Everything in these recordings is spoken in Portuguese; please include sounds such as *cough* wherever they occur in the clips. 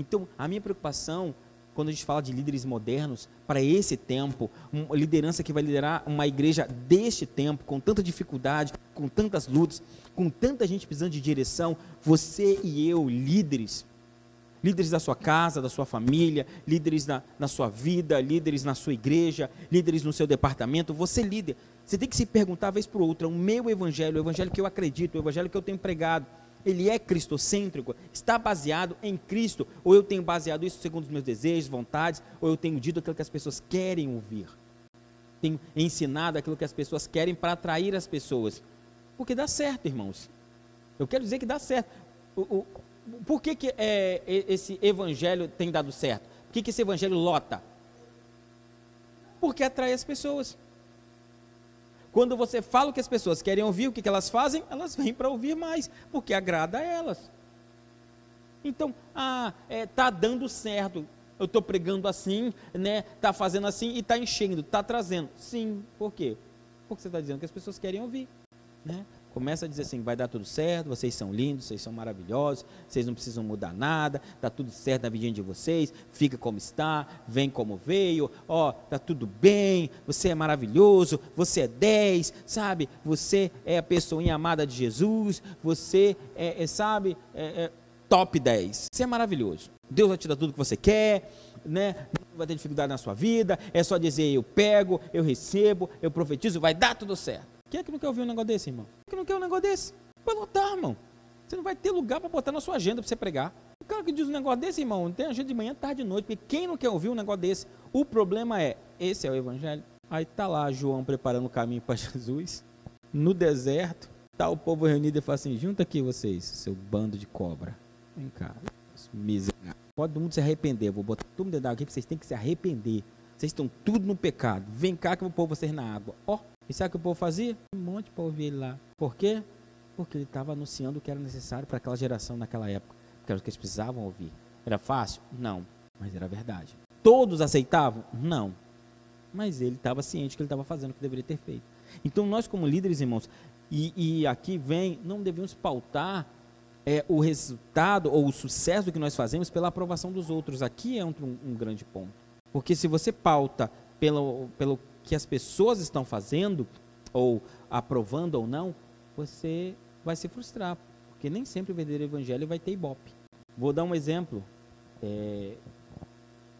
Então, a minha preocupação quando a gente fala de líderes modernos, para esse tempo, uma liderança que vai liderar uma igreja deste tempo, com tanta dificuldade, com tantas lutas, com tanta gente precisando de direção, você e eu, líderes, líderes da sua casa, da sua família, líderes na, na sua vida, líderes na sua igreja, líderes no seu departamento, você líder, você tem que se perguntar vez por outra, o meu evangelho, o evangelho que eu acredito, o evangelho que eu tenho pregado, ele é cristocêntrico, está baseado em Cristo, ou eu tenho baseado isso segundo os meus desejos, vontades, ou eu tenho dito aquilo que as pessoas querem ouvir. Tenho ensinado aquilo que as pessoas querem para atrair as pessoas. Porque dá certo, irmãos. Eu quero dizer que dá certo. O, o, por que, que é, esse evangelho tem dado certo? Por que, que esse evangelho lota? Porque atrai as pessoas. Quando você fala o que as pessoas querem ouvir, o que, elas fazem? Elas vêm para ouvir mais, porque agrada a elas. Então, ah, é, tá dando certo. Eu estou pregando assim, né? Tá fazendo assim e está enchendo, está trazendo. Sim, por quê? Porque você está dizendo que as pessoas querem ouvir, né? Começa a dizer assim: vai dar tudo certo, vocês são lindos, vocês são maravilhosos, vocês não precisam mudar nada, está tudo certo na vida de vocês, fica como está, vem como veio, ó, está tudo bem, você é maravilhoso, você é 10, sabe? Você é a pessoa amada de Jesus, você é, é sabe, é, é top 10, você é maravilhoso. Deus vai te dar tudo que você quer, né? Não vai ter dificuldade na sua vida, é só dizer eu pego, eu recebo, eu profetizo, vai dar tudo certo. Quem é que não quer ouvir um negócio desse, irmão? Quem é que não quer um negócio desse? Vai lotar, irmão. Você não vai ter lugar para botar na sua agenda para você pregar. O cara que diz um negócio desse, irmão, não tem agenda de manhã, tarde e noite, porque quem não quer ouvir um negócio desse? O problema é, esse é o evangelho. Aí tá lá João preparando o caminho para *laughs* Jesus, no deserto, tá o povo reunido e fala assim, junta aqui vocês, seu bando de cobra. Vem cá, miserável. Pode todo mundo se arrepender, vou botar todo mundo aqui, vocês têm que se arrepender. Vocês estão tudo no pecado. Vem cá que eu vou pôr vocês na água. Ó, e sabe o que o povo fazia? Um monte para ouvir ele lá. Por quê? Porque ele estava anunciando o que era necessário para aquela geração naquela época. Porque era o que eles precisavam ouvir. Era fácil? Não. Mas era verdade. Todos aceitavam? Não. Mas ele estava ciente que ele estava fazendo o que deveria ter feito. Então nós como líderes, irmãos, e, e aqui vem, não devemos pautar é, o resultado ou o sucesso do que nós fazemos pela aprovação dos outros. Aqui é um, um grande ponto. Porque se você pauta pelo, pelo que as pessoas estão fazendo, ou aprovando ou não, você vai se frustrar, porque nem sempre o verdadeiro evangelho vai ter ibope. Vou dar um exemplo. É,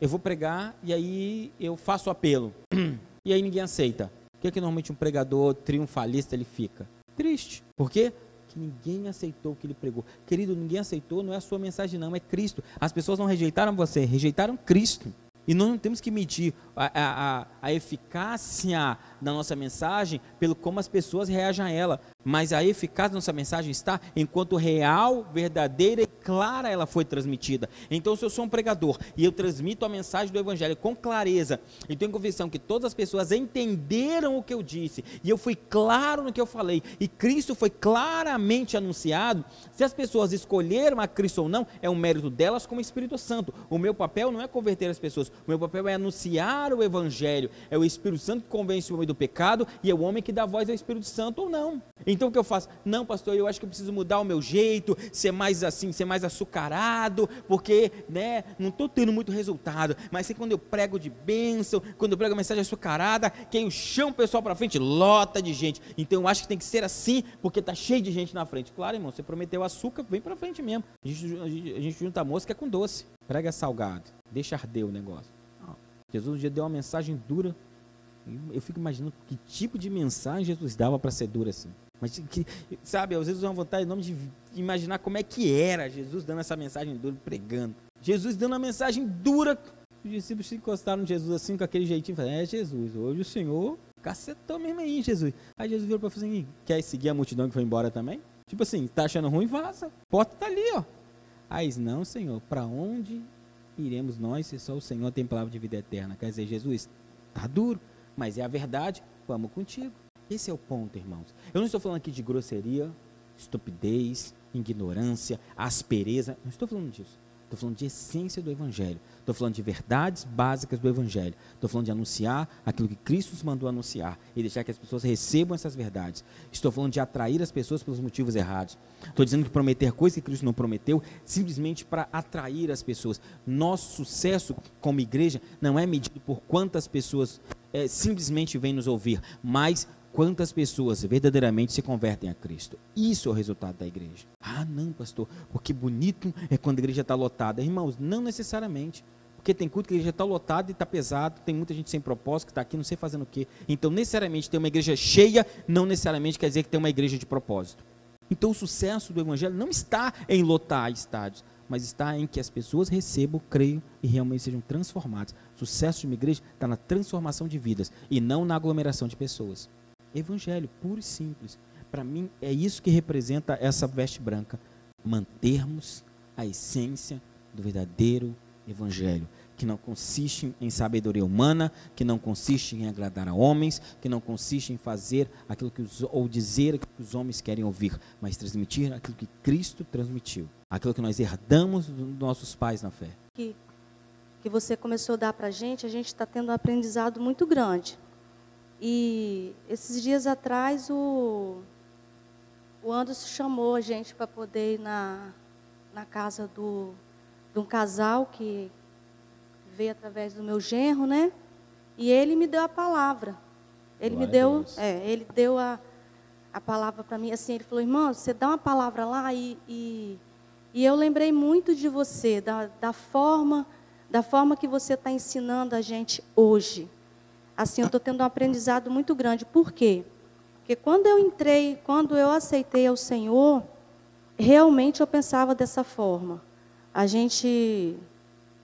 eu vou pregar e aí eu faço apelo, *clears throat* e aí ninguém aceita. O que é que normalmente um pregador triunfalista ele fica? Triste. Por quê? que ninguém aceitou o que ele pregou. Querido, ninguém aceitou, não é a sua mensagem, não, é Cristo. As pessoas não rejeitaram você, rejeitaram Cristo. E nós não temos que medir a, a, a, eficácia da nossa mensagem pelo como as pessoas reagem a ela, mas a eficácia da nossa mensagem está enquanto real, verdadeira e clara ela foi transmitida. Então, se eu sou um pregador e eu transmito a mensagem do Evangelho com clareza, e tenho convicção que todas as pessoas entenderam o que eu disse, e eu fui claro no que eu falei, e Cristo foi claramente anunciado, se as pessoas escolheram a Cristo ou não, é um mérito delas como Espírito Santo. O meu papel não é converter as pessoas, o meu papel é anunciar o Evangelho. É o Espírito Santo que convence o homem do pecado, e é o homem que dá voz ao Espírito Santo ou não. Então o que eu faço? Não, pastor, eu acho que eu preciso mudar o meu jeito, ser mais assim, ser mais açucarado, porque, né, não estou tendo muito resultado. Mas assim, quando eu prego de bênção, quando eu prego a mensagem açucarada, quem eu chamo o pessoal para frente, lota de gente. Então eu acho que tem que ser assim, porque está cheio de gente na frente. Claro, irmão, você prometeu açúcar, vem para frente mesmo. A gente, a gente, a gente junta mosca com doce. Prega salgado, deixa arder o negócio. Jesus um dia deu uma mensagem dura. Eu fico imaginando que tipo de mensagem Jesus dava para ser dura assim. Mas, que, sabe, às vezes eu tenho vontade nome de imaginar como é que era Jesus dando essa mensagem dura, pregando. Jesus dando uma mensagem dura. Os discípulos se encostaram em Jesus assim, com aquele jeitinho. Falaram, é Jesus, hoje o Senhor cacetou mesmo aí, Jesus. Aí Jesus virou para assim, quer seguir a multidão que foi embora também? Tipo assim, tá achando ruim, vaza. A porta tá ali, ó. Aí, não, Senhor, para onde iremos nós se só o Senhor tem palavra de vida eterna? Quer dizer, Jesus, tá duro, mas é a verdade, vamos contigo. Esse é o ponto, irmãos. Eu não estou falando aqui de grosseria, estupidez, ignorância, aspereza. Não estou falando disso. Estou falando de essência do Evangelho. Estou falando de verdades básicas do Evangelho. Estou falando de anunciar aquilo que Cristo nos mandou anunciar e deixar que as pessoas recebam essas verdades. Estou falando de atrair as pessoas pelos motivos errados. Estou dizendo que prometer coisas que Cristo não prometeu, simplesmente para atrair as pessoas. Nosso sucesso como igreja não é medido por quantas pessoas é, simplesmente vêm nos ouvir, mas quantas pessoas verdadeiramente se convertem a Cristo. Isso é o resultado da igreja. Ah, não, pastor, porque bonito é quando a igreja está lotada. Irmãos, não necessariamente. Porque tem culto que a igreja está lotada e está pesado, tem muita gente sem propósito que está aqui, não sei fazendo o quê. Então, necessariamente, ter uma igreja cheia não necessariamente quer dizer que tem uma igreja de propósito. Então, o sucesso do evangelho não está em lotar estádios, mas está em que as pessoas recebam, creiam e realmente sejam transformadas. O sucesso de uma igreja está na transformação de vidas e não na aglomeração de pessoas. Evangelho, puro e simples. Para mim, é isso que representa essa veste branca. Mantermos a essência do verdadeiro Evangelho, que não consiste em sabedoria humana, que não consiste em agradar a homens, que não consiste em fazer aquilo que os, ou dizer aquilo que os homens querem ouvir, mas transmitir aquilo que Cristo transmitiu, aquilo que nós herdamos dos nossos pais na fé. Que, que você começou a dar para a gente, a gente está tendo um aprendizado muito grande. E esses dias atrás o, o Anderson chamou a gente para poder ir na, na casa do, de um casal que veio através do meu genro, né? E ele me deu a palavra. Ele Glória me deu, é, ele deu a, a palavra para mim. Assim, ele falou, irmão, você dá uma palavra lá e, e, e eu lembrei muito de você, da, da forma, da forma que você está ensinando a gente hoje assim, eu estou tendo um aprendizado muito grande. Por quê? Porque quando eu entrei, quando eu aceitei ao Senhor, realmente eu pensava dessa forma. A gente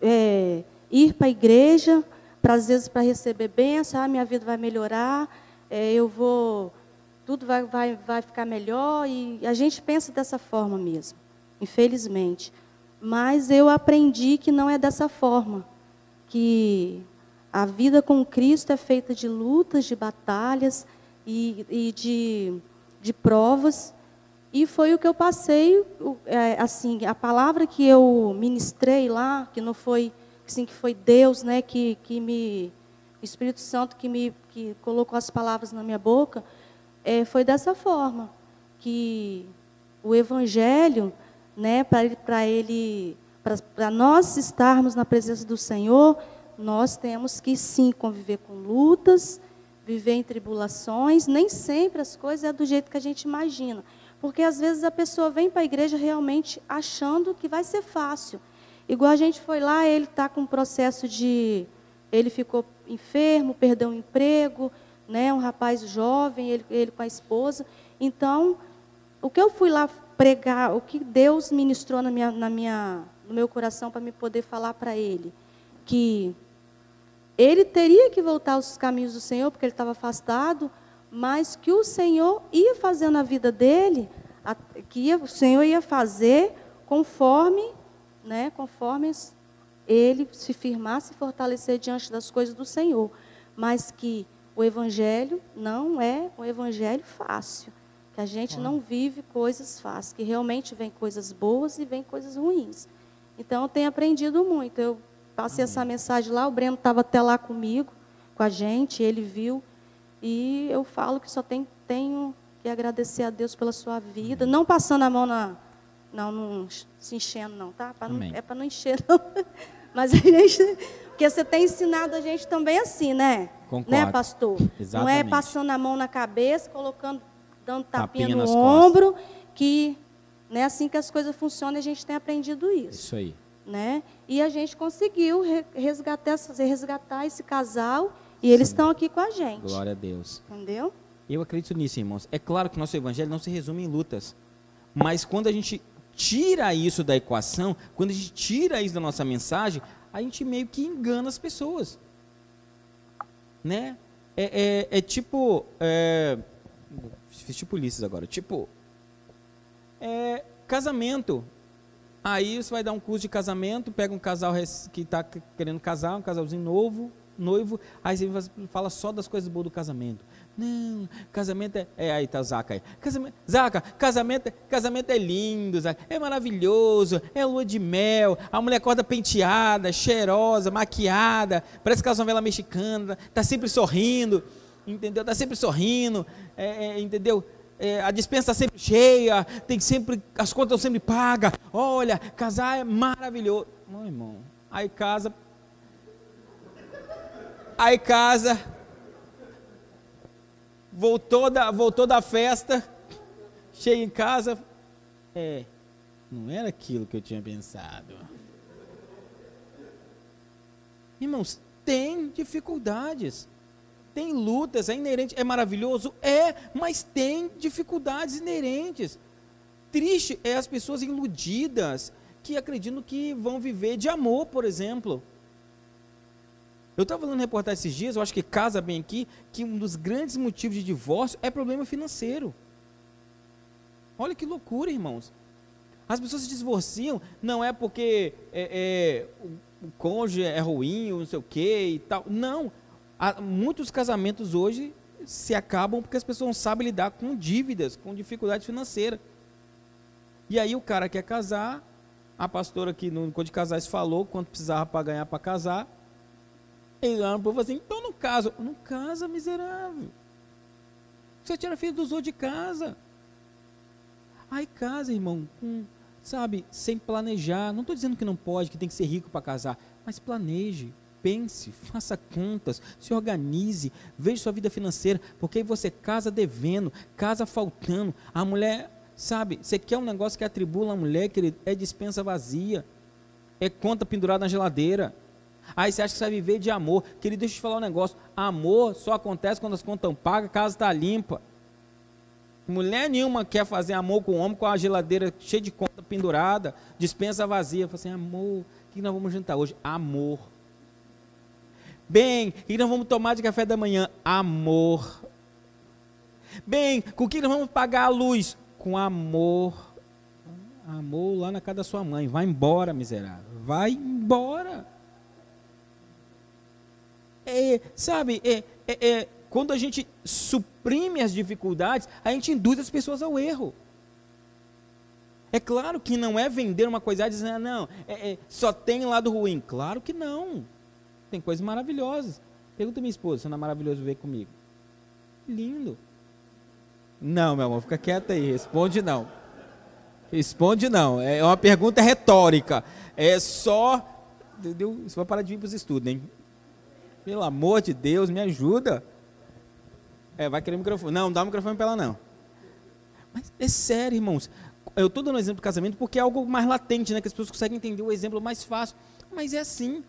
é, ir para a igreja, às vezes para receber bênção, ah, minha vida vai melhorar, é, eu vou, tudo vai, vai, vai ficar melhor, e a gente pensa dessa forma mesmo, infelizmente. Mas eu aprendi que não é dessa forma, que a vida com Cristo é feita de lutas, de batalhas e, e de, de provas. E foi o que eu passei, é, assim, a palavra que eu ministrei lá, que não foi, assim, que foi Deus, né, que, que me, Espírito Santo que me que colocou as palavras na minha boca, é, foi dessa forma, que o Evangelho, né, para ele, para nós estarmos na presença do Senhor, nós temos que sim conviver com lutas, viver em tribulações. Nem sempre as coisas é do jeito que a gente imagina. Porque às vezes a pessoa vem para a igreja realmente achando que vai ser fácil. Igual a gente foi lá, ele está com um processo de. Ele ficou enfermo, perdeu o emprego, né? um rapaz jovem, ele, ele com a esposa. Então, o que eu fui lá pregar, o que Deus ministrou na minha, na minha, no meu coração para me poder falar para ele? Que ele teria que voltar aos caminhos do Senhor, porque ele estava afastado, mas que o Senhor ia fazer na vida dele, que ia, o Senhor ia fazer conforme, né, conforme ele se firmar, se fortalecer diante das coisas do Senhor. Mas que o Evangelho não é um Evangelho fácil. Que a gente não vive coisas fáceis, que realmente vem coisas boas e vem coisas ruins. Então, eu tenho aprendido muito. Eu Passei essa mensagem lá, o Breno estava até lá comigo, com a gente, ele viu. E eu falo que só tem, tenho que agradecer a Deus pela sua vida. Não passando a mão na. Não, não se enchendo, não, tá? Não, é para não encher, não. *laughs* Mas a gente. Porque você tem ensinado a gente também assim, né? Concordo. Né, pastor? Exatamente. Não é passando a mão na cabeça, colocando, dando tapinha, tapinha no ombro, costas. que não é assim que as coisas funcionam, a gente tem aprendido isso. Isso aí né? E a gente conseguiu resgatar, resgatar esse casal e eles estão aqui com a gente. Glória a Deus. Entendeu? Eu acredito nisso, irmãos. É claro que o nosso evangelho não se resume em lutas. Mas quando a gente tira isso da equação, quando a gente tira isso da nossa mensagem, a gente meio que engana as pessoas. Né? É, é, é tipo. É, fiz tipo Ulisses agora. Tipo. É, casamento. Aí você vai dar um curso de casamento, pega um casal que está querendo casar, um casalzinho novo, noivo, aí você fala só das coisas boas do casamento. Não, casamento é. É aí, tá o Zaca aí. Casamento, Zaca, casamento, casamento é lindo, Zaca, é maravilhoso, é lua de mel, a mulher acorda penteada, cheirosa, maquiada, parece que é uma novela mexicana, tá sempre sorrindo, entendeu? Tá sempre sorrindo, é, é, entendeu? É, a dispensa está sempre cheia, tem sempre, as contas sempre pagas. Olha, casar é maravilhoso. Não, irmão. Aí casa. Aí casa voltou da, voltou da festa, chega em casa, é, não era aquilo que eu tinha pensado. Irmãos, tem dificuldades, tem lutas, é inerente, é maravilhoso? É, mas tem dificuldades inerentes. Triste é as pessoas iludidas que acreditam que vão viver de amor, por exemplo. Eu estava falando reportagem esses dias, eu acho que casa bem aqui, que um dos grandes motivos de divórcio é problema financeiro. Olha que loucura, irmãos. As pessoas se divorciam, não é porque é, é, o, cônjuge é ruim, ou não sei o que e tal. Não. Há, muitos casamentos hoje se acabam porque as pessoas não sabem lidar com dívidas, com dificuldade financeira. E aí o cara quer casar, a pastora aqui no Encontro de Casais falou quanto precisava para ganhar para casar, ele lá no povo assim, então não casa. Não casa, miserável. Você tira filho dos outros de casa. Aí casa, irmão, com, sabe, sem planejar. Não estou dizendo que não pode, que tem que ser rico para casar, mas planeje, pense, faça contas, se organize, veja sua vida financeira, porque aí você casa devendo, casa faltando. A mulher, sabe, você quer um negócio que atribula a mulher, que é dispensa vazia, é conta pendurada na geladeira. Aí você acha que você vai viver de amor. Querido, deixa eu te falar um negócio. Amor só acontece quando as contas estão pagas, a casa está limpa. Mulher nenhuma quer fazer amor com o homem com a geladeira cheia de conta pendurada, dispensa vazia. Fala assim, amor, o que nós vamos jantar hoje? Amor. Bem, o que nós vamos tomar de café da manhã? Amor. Bem, com o que nós vamos pagar a luz? Com amor. Amor lá na casa da sua mãe. Vai embora, miserável. Vai embora é, sabe, é, é, é, quando a gente suprime as dificuldades, a gente induz as pessoas ao erro. É claro que não é vender uma coisa e dizer, ah, não, é, é, só tem lado ruim. Claro que não. Tem coisas maravilhosas. Pergunta minha esposa se não é maravilhoso ver comigo. Lindo. Não, meu amor, fica quieta aí. Responde não. Responde não. É uma pergunta retórica. É só. Entendeu? Você vai parar de vir para os estudos, hein? Pelo amor de Deus, me ajuda. É, vai querer microfone. Não, não dá o microfone para ela, não. Mas é sério, irmãos. Eu estou dando um exemplo do casamento porque é algo mais latente, né? Que as pessoas conseguem entender o exemplo mais fácil. Mas é assim.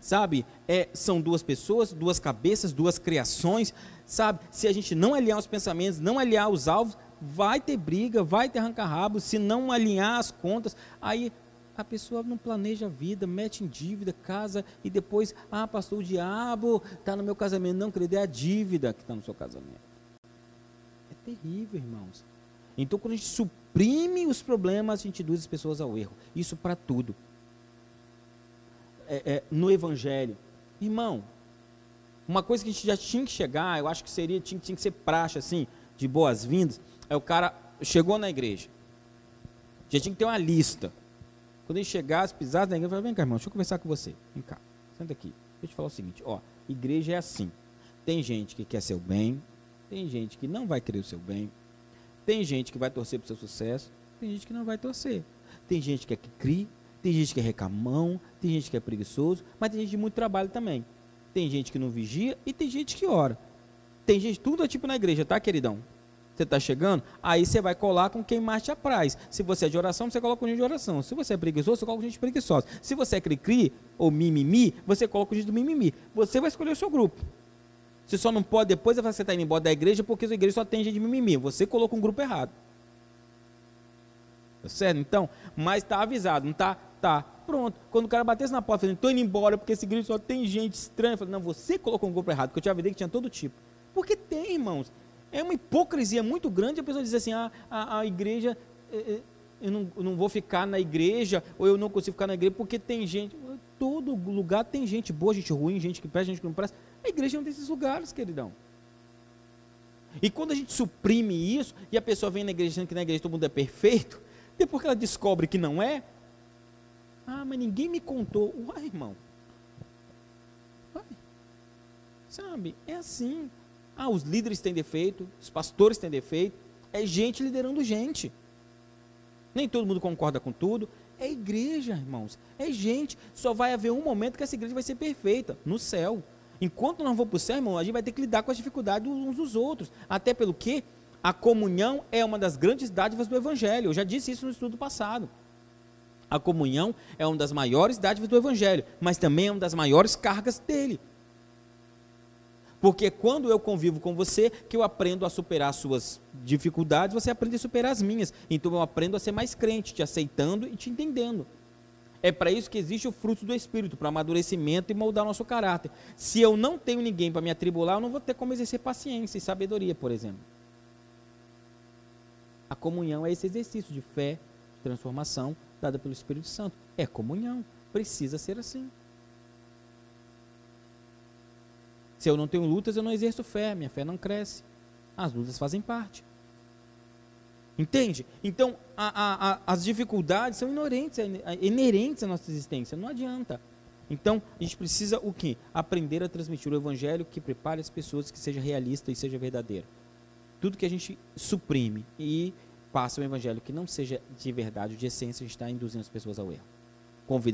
Sabe? É, são duas pessoas, duas cabeças, duas criações. Sabe? Se a gente não alinhar os pensamentos, não alinhar os alvos, vai ter briga, vai ter arranca-rabo. Se não alinhar as contas, aí a pessoa não planeja a vida, mete em dívida, casa e depois, ah, pastor, o diabo está no meu casamento. Não, querido, é a dívida que está no seu casamento. É terrível, irmãos. Então, quando a gente suprime os problemas, a gente induz as pessoas ao erro. Isso para tudo. É, é, no Evangelho. Irmão, uma coisa que a gente já tinha que chegar, eu acho que seria, tinha, tinha que ser praxe, assim, de boas-vindas, é o cara chegou na igreja. Já tinha que ter uma lista. Quando ele chegasse, pisasse na igreja, eu falava, vem cá, irmão, deixa eu conversar com você. Vem cá, senta aqui. Deixa eu te falar o seguinte, ó, igreja é assim. Tem gente que quer seu bem, tem gente que não vai querer o seu bem, tem gente que vai torcer para o seu sucesso, tem gente que não vai torcer. Tem gente que é que crie, tem gente que é recamão, tem gente que é preguiçoso, mas tem gente de muito trabalho também. Tem gente que não vigia e tem gente que ora. Tem gente, tudo é tipo na igreja, tá, queridão? Você está chegando? Aí você vai colar com quem mais te apraz. Se você é de oração, você coloca com gente de oração. Se você é preguiçoso, você coloca com gente preguiçosa. Se você é cri-cri ou mimimi, você coloca com gente do mimimi. Você vai escolher o seu grupo. Você só não pode depois você está indo embora da igreja porque a igreja só tem gente de mimimi. Você colocou um grupo errado. Tá certo? Então, mas está avisado, não está? Tá. Pronto. Quando o cara batesse na porta, falando, estou indo embora porque esse igreja só tem gente estranha. Falei, não, você colocou um grupo errado, porque eu tinha vida que tinha todo tipo. Porque tem, irmãos. É uma hipocrisia muito grande a pessoa dizer assim: ah, a, a igreja, é, é, eu não, eu não vou ficar na igreja, ou eu não consigo ficar na igreja porque tem gente. todo lugar tem gente boa, gente ruim, gente que presta, gente que não presta. A igreja é um desses lugares, queridão. E quando a gente suprime isso, e a pessoa vem na igreja dizendo que na igreja todo mundo é perfeito, depois que ela descobre que não é, ah, mas ninguém me contou. Uai, irmão. Uai. Sabe, é assim. Ah, os líderes têm defeito, os pastores têm defeito, é gente liderando gente. Nem todo mundo concorda com tudo. É igreja, irmãos. É gente. Só vai haver um momento que essa igreja vai ser perfeita no céu. Enquanto nós vamos para o céu, irmão, a gente vai ter que lidar com as dificuldades uns dos outros. Até pelo que a comunhão é uma das grandes dádivas do Evangelho. Eu já disse isso no estudo passado. A comunhão é uma das maiores dádivas do Evangelho, mas também é uma das maiores cargas dele. Porque quando eu convivo com você, que eu aprendo a superar as suas dificuldades, você aprende a superar as minhas. Então eu aprendo a ser mais crente, te aceitando e te entendendo. É para isso que existe o fruto do Espírito, para amadurecimento e moldar nosso caráter. Se eu não tenho ninguém para me atribular, eu não vou ter como exercer paciência e sabedoria, por exemplo. A comunhão é esse exercício de fé, transformação, dada pelo Espírito Santo. É comunhão. Precisa ser assim. Se eu não tenho lutas, eu não exerço fé, minha fé não cresce. As lutas fazem parte. Entende? Então, a, a, as dificuldades são inerentes, inerentes à nossa existência, não adianta. Então, a gente precisa o quê? Aprender a transmitir o evangelho que prepare as pessoas, que seja realista e seja verdadeiro. Tudo que a gente suprime e passa o evangelho que não seja de verdade, de essência, está induzindo as pessoas ao erro. Convida